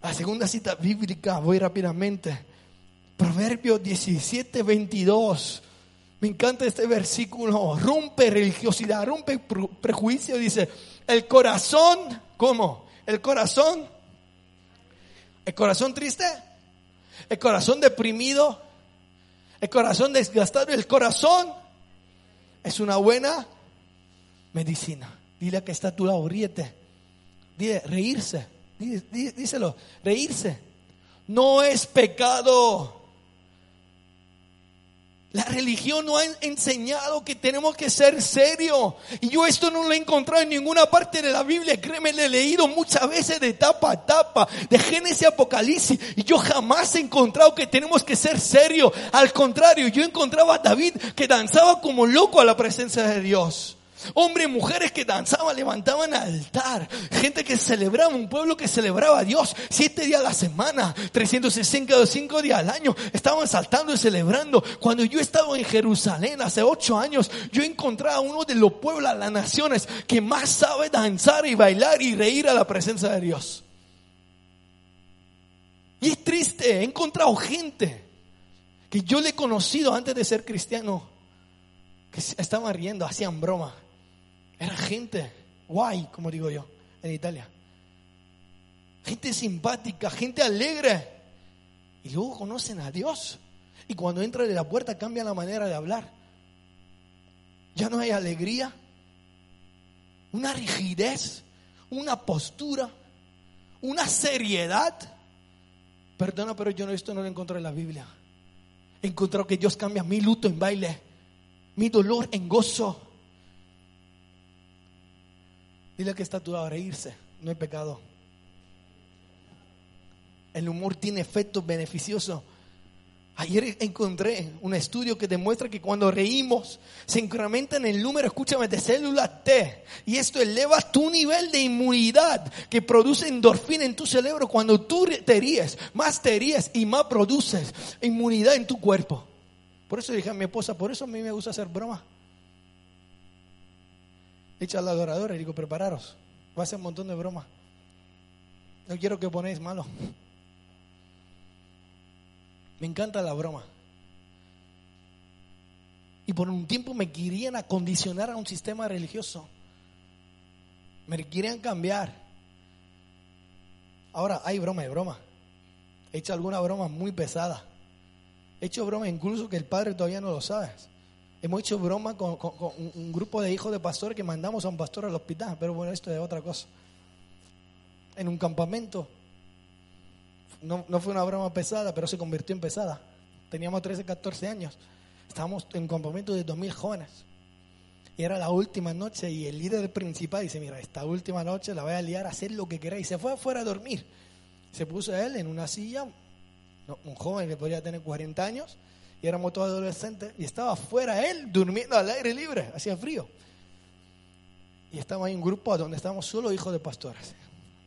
La segunda cita bíblica, voy rápidamente. Proverbio 17, 22. Me encanta este versículo. Rompe religiosidad, rompe prejuicio. Dice, el corazón, ¿cómo? El corazón. El corazón triste. El corazón deprimido. El corazón desgastado. El corazón es una buena medicina. Dile a que está a tu lado, ríete. Dile, reírse. díselo, reírse. No es pecado. La religión no ha enseñado que tenemos que ser serios. Y yo esto no lo he encontrado en ninguna parte de la Biblia. Créeme, le he leído muchas veces de tapa a tapa, de Génesis Apocalipsis. Y yo jamás he encontrado que tenemos que ser serios. Al contrario, yo encontraba a David que danzaba como loco a la presencia de Dios. Hombres y mujeres que danzaban, levantaban altar. Gente que celebraba, un pueblo que celebraba a Dios. Siete días a la semana, 365 días al año. Estaban saltando y celebrando. Cuando yo estaba en Jerusalén hace ocho años, yo encontré a uno de los pueblos, las naciones, que más sabe danzar y bailar y reír a la presencia de Dios. Y es triste, he encontrado gente que yo le he conocido antes de ser cristiano, que estaban riendo, hacían broma. Era gente guay, como digo yo, en Italia. Gente simpática, gente alegre. Y luego conocen a Dios. Y cuando entran de la puerta cambia la manera de hablar. Ya no hay alegría, una rigidez, una postura, una seriedad. Perdona, pero yo esto no lo encontré en la Biblia. He encontrado que Dios cambia mi luto en baile, mi dolor en gozo, Dile que está a tu reírse, no hay pecado. El humor tiene efectos beneficiosos. Ayer encontré un estudio que demuestra que cuando reímos se incrementa en el número, escúchame, de células T. Y esto eleva tu nivel de inmunidad que produce endorfina en tu cerebro. Cuando tú te ríes, más te ríes y más produces inmunidad en tu cuerpo. Por eso dije a mi esposa, por eso a mí me gusta hacer broma echa al adorador y digo, prepararos, va a ser un montón de broma. No quiero que ponéis malo. Me encanta la broma. Y por un tiempo me querían acondicionar a un sistema religioso. Me querían cambiar. Ahora hay broma y broma. He hecho alguna broma muy pesada. He hecho broma incluso que el padre todavía no lo sabe. Hemos hecho broma con, un grupo de hijos de pastores que mandamos a un pastor al hospital, pero bueno, esto es otra cosa. En un campamento, no, no fue una broma pesada, pero se convirtió en pesada. Teníamos 13, 14 años. Estábamos en un campamento de 2.000 jóvenes. Y era la última noche y el líder principal dice, mira, esta última noche la voy a liar a hacer lo que queráis. Se fue afuera a dormir. Se puso él en una silla, un joven que podría tener 40 años, y éramos todos adolescentes, y estaba afuera él durmiendo al aire libre, hacía frío. Y estaba ahí un grupo donde estábamos solo hijos de pastores.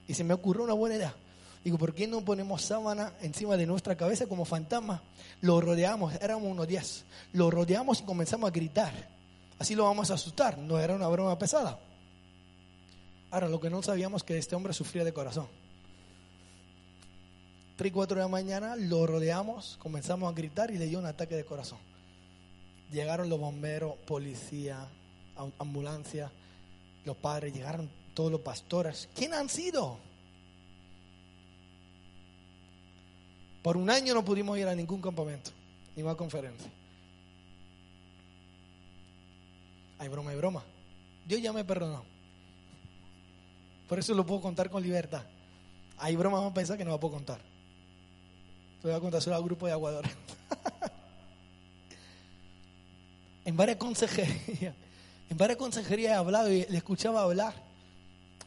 Y se me ocurrió una buena idea. Digo, ¿por qué no ponemos sábana encima de nuestra cabeza como fantasma? Lo rodeamos, éramos unos días. Lo rodeamos y comenzamos a gritar. Así lo vamos a asustar. No era una broma pesada. Ahora, lo que no sabíamos que este hombre sufría de corazón. 3 y 4 de la mañana, lo rodeamos, comenzamos a gritar y le dio un ataque de corazón. Llegaron los bomberos, policía, ambulancia, los padres, llegaron todos los pastores. ¿Quién han sido? Por un año no pudimos ir a ningún campamento, ni más conferencia. Hay broma, hay broma. Dios ya me perdonó. Por eso lo puedo contar con libertad. Hay broma, vamos a pensar que no lo puedo contar. Voy a contar solo al grupo de aguadores. en varias consejerías, en varias consejerías he hablado y le escuchaba hablar.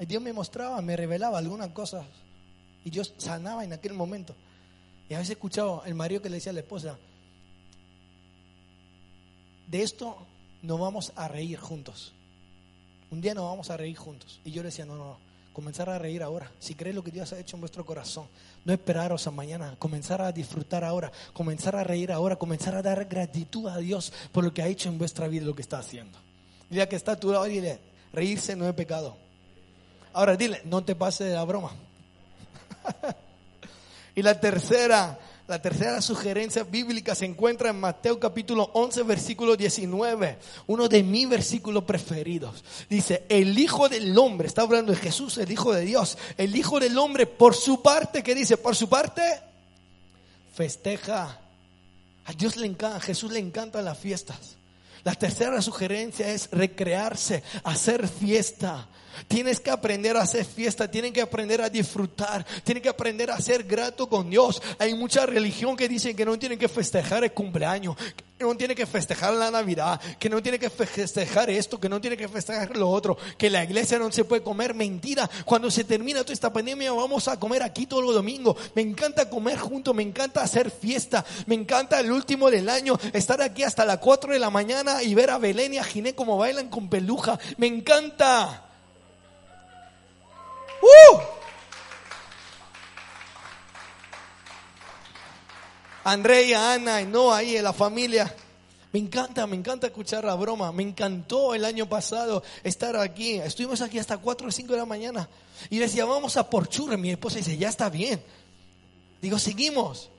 Y Dios me mostraba, me revelaba algunas cosas. Y yo sanaba en aquel momento. Y a veces escuchaba el marido que le decía a la esposa, de esto nos vamos a reír juntos. Un día nos vamos a reír juntos. Y yo le decía, no, no, no. Comenzar a reír ahora. Si crees lo que Dios ha hecho en vuestro corazón, no esperaros a mañana, comenzar a disfrutar ahora, comenzar a reír ahora, comenzar a dar gratitud a Dios por lo que ha hecho en vuestra vida, lo que está haciendo. Dile que está a tu lado, dile, reírse no es pecado. Ahora dile, no te pases de la broma. y la tercera, la tercera sugerencia bíblica se encuentra en Mateo capítulo 11, versículo 19, uno de mis versículos preferidos. Dice, el Hijo del Hombre, está hablando de Jesús, el Hijo de Dios, el Hijo del Hombre, por su parte, ¿qué dice? Por su parte, festeja. A Dios le encanta, a Jesús le encantan las fiestas. La tercera sugerencia es recrearse, hacer fiesta. Tienes que aprender a hacer fiesta, tienes que aprender a disfrutar, tienes que aprender a ser grato con Dios. Hay mucha religión que dicen que no tienen que festejar el cumpleaños, que no tienen que festejar la Navidad, que no tienen que festejar esto, que no tienen que festejar lo otro, que la iglesia no se puede comer. Mentira, cuando se termina toda esta pandemia vamos a comer aquí todo los domingos. Me encanta comer juntos, me encanta hacer fiesta, me encanta el último del año, estar aquí hasta las 4 de la mañana y ver a Belén y a Giné como bailan con peluja. Me encanta. ¡Uh! Andrea, Ana y Noah ahí en la familia. Me encanta, me encanta escuchar la broma. Me encantó el año pasado estar aquí. Estuvimos aquí hasta 4 o 5 de la mañana. Y decía, vamos a por churre. Mi esposa dice, ya está bien. Digo, seguimos.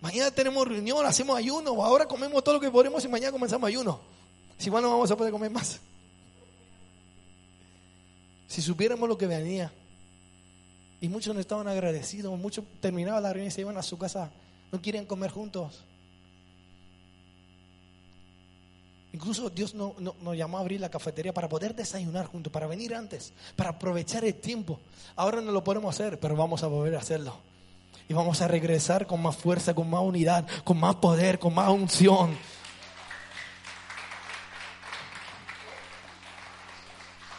Mañana tenemos reunión, hacemos ayuno. Ahora comemos todo lo que podemos y mañana comenzamos ayuno. Si igual no vamos a poder comer más. Si supiéramos lo que venía. Y muchos no estaban agradecidos, muchos terminaban la reunión y se iban a su casa, no quieren comer juntos. Incluso Dios nos llamó a abrir la cafetería para poder desayunar juntos, para venir antes, para aprovechar el tiempo. Ahora no lo podemos hacer, pero vamos a volver a hacerlo. Y vamos a regresar con más fuerza, con más unidad, con más poder, con más unción.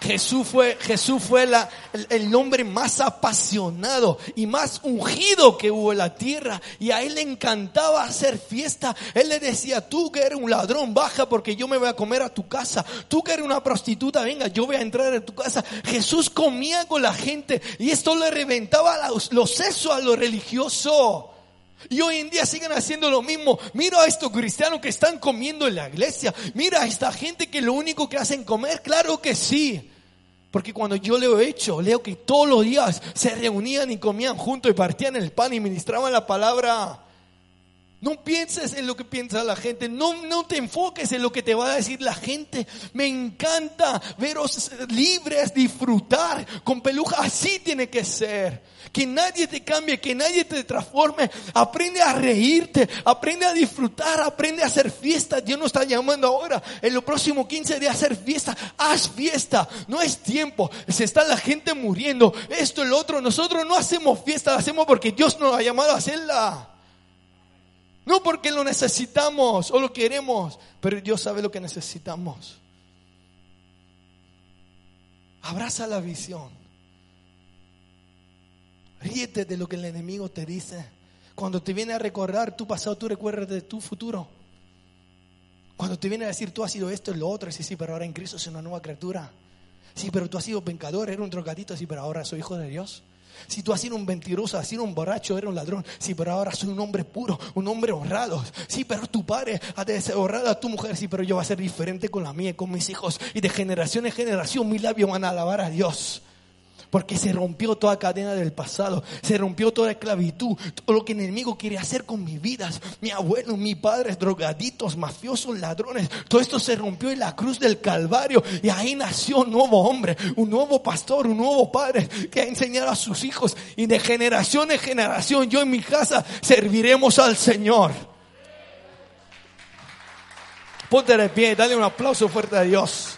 Jesús fue, Jesús fue la, el, el, hombre más apasionado y más ungido que hubo en la tierra. Y a él le encantaba hacer fiesta. Él le decía, tú que eres un ladrón, baja porque yo me voy a comer a tu casa. Tú que eres una prostituta, venga, yo voy a entrar a tu casa. Jesús comía con la gente y esto le reventaba los, los sesos a lo religioso. Y hoy en día siguen haciendo lo mismo. Mira a estos cristianos que están comiendo en la iglesia. Mira a esta gente que lo único que hacen comer. Claro que sí. Porque cuando yo leo hecho, leo que todos los días se reunían y comían juntos y partían el pan y ministraban la palabra. No pienses en lo que piensa la gente, no, no te enfoques en lo que te va a decir la gente. Me encanta veros libres, disfrutar con peluja, así tiene que ser. Que nadie te cambie, que nadie te transforme. Aprende a reírte, aprende a disfrutar, aprende a hacer fiesta. Dios nos está llamando ahora, en los próximos 15 días a hacer fiesta. Haz fiesta, no es tiempo. Se está la gente muriendo, esto, el otro. Nosotros no hacemos fiesta, la hacemos porque Dios nos ha llamado a hacerla. No porque lo necesitamos o lo queremos, pero Dios sabe lo que necesitamos. Abraza la visión. Ríete de lo que el enemigo te dice. Cuando te viene a recordar tu pasado, tú recuerdas de tu futuro. Cuando te viene a decir tú has sido esto y lo otro, sí, sí, pero ahora en Cristo soy una nueva criatura. Sí, pero tú has sido pecador, eres un drogadito, sí, pero ahora soy hijo de Dios. Si tú has sido un mentiroso, has sido un borracho, eres un ladrón. Sí, pero ahora soy un hombre puro, un hombre honrado. Sí, pero tu padre ha de ser honrado a tu mujer. Sí, pero yo voy a ser diferente con la mía con mis hijos. Y de generación en generación mis labios van a alabar a Dios. Porque se rompió toda cadena del pasado, se rompió toda esclavitud, todo lo que el enemigo quiere hacer con mi vida. Mi abuelo, mi padre, drogaditos, mafiosos, ladrones, todo esto se rompió en la cruz del Calvario y ahí nació un nuevo hombre, un nuevo pastor, un nuevo padre que ha enseñado a sus hijos y de generación en generación yo en mi casa serviremos al Señor. Ponte de pie, dale un aplauso fuerte a Dios.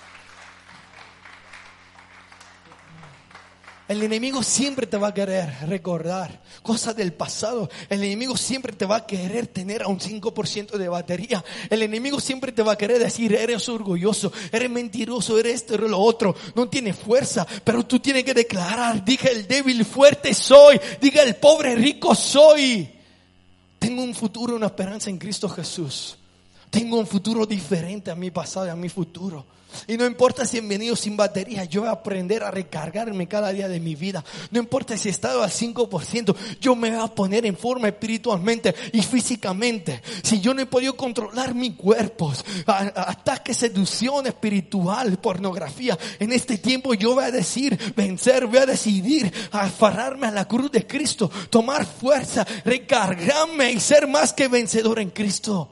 El enemigo siempre te va a querer recordar cosas del pasado. El enemigo siempre te va a querer tener a un 5% de batería. El enemigo siempre te va a querer decir, eres orgulloso, eres mentiroso, eres esto, eres lo otro. No tiene fuerza, pero tú tienes que declarar, diga el débil fuerte soy, diga el pobre rico soy. Tengo un futuro, una esperanza en Cristo Jesús. Tengo un futuro diferente a mi pasado y a mi futuro. Y no importa si he venido sin batería, yo voy a aprender a recargarme cada día de mi vida. No importa si he estado al 5%, yo me voy a poner en forma espiritualmente y físicamente. Si yo no he podido controlar mi cuerpo, ataque, seducción espiritual, pornografía, en este tiempo yo voy a decir, vencer, voy a decidir aferrarme a la cruz de Cristo, tomar fuerza, recargarme y ser más que vencedor en Cristo.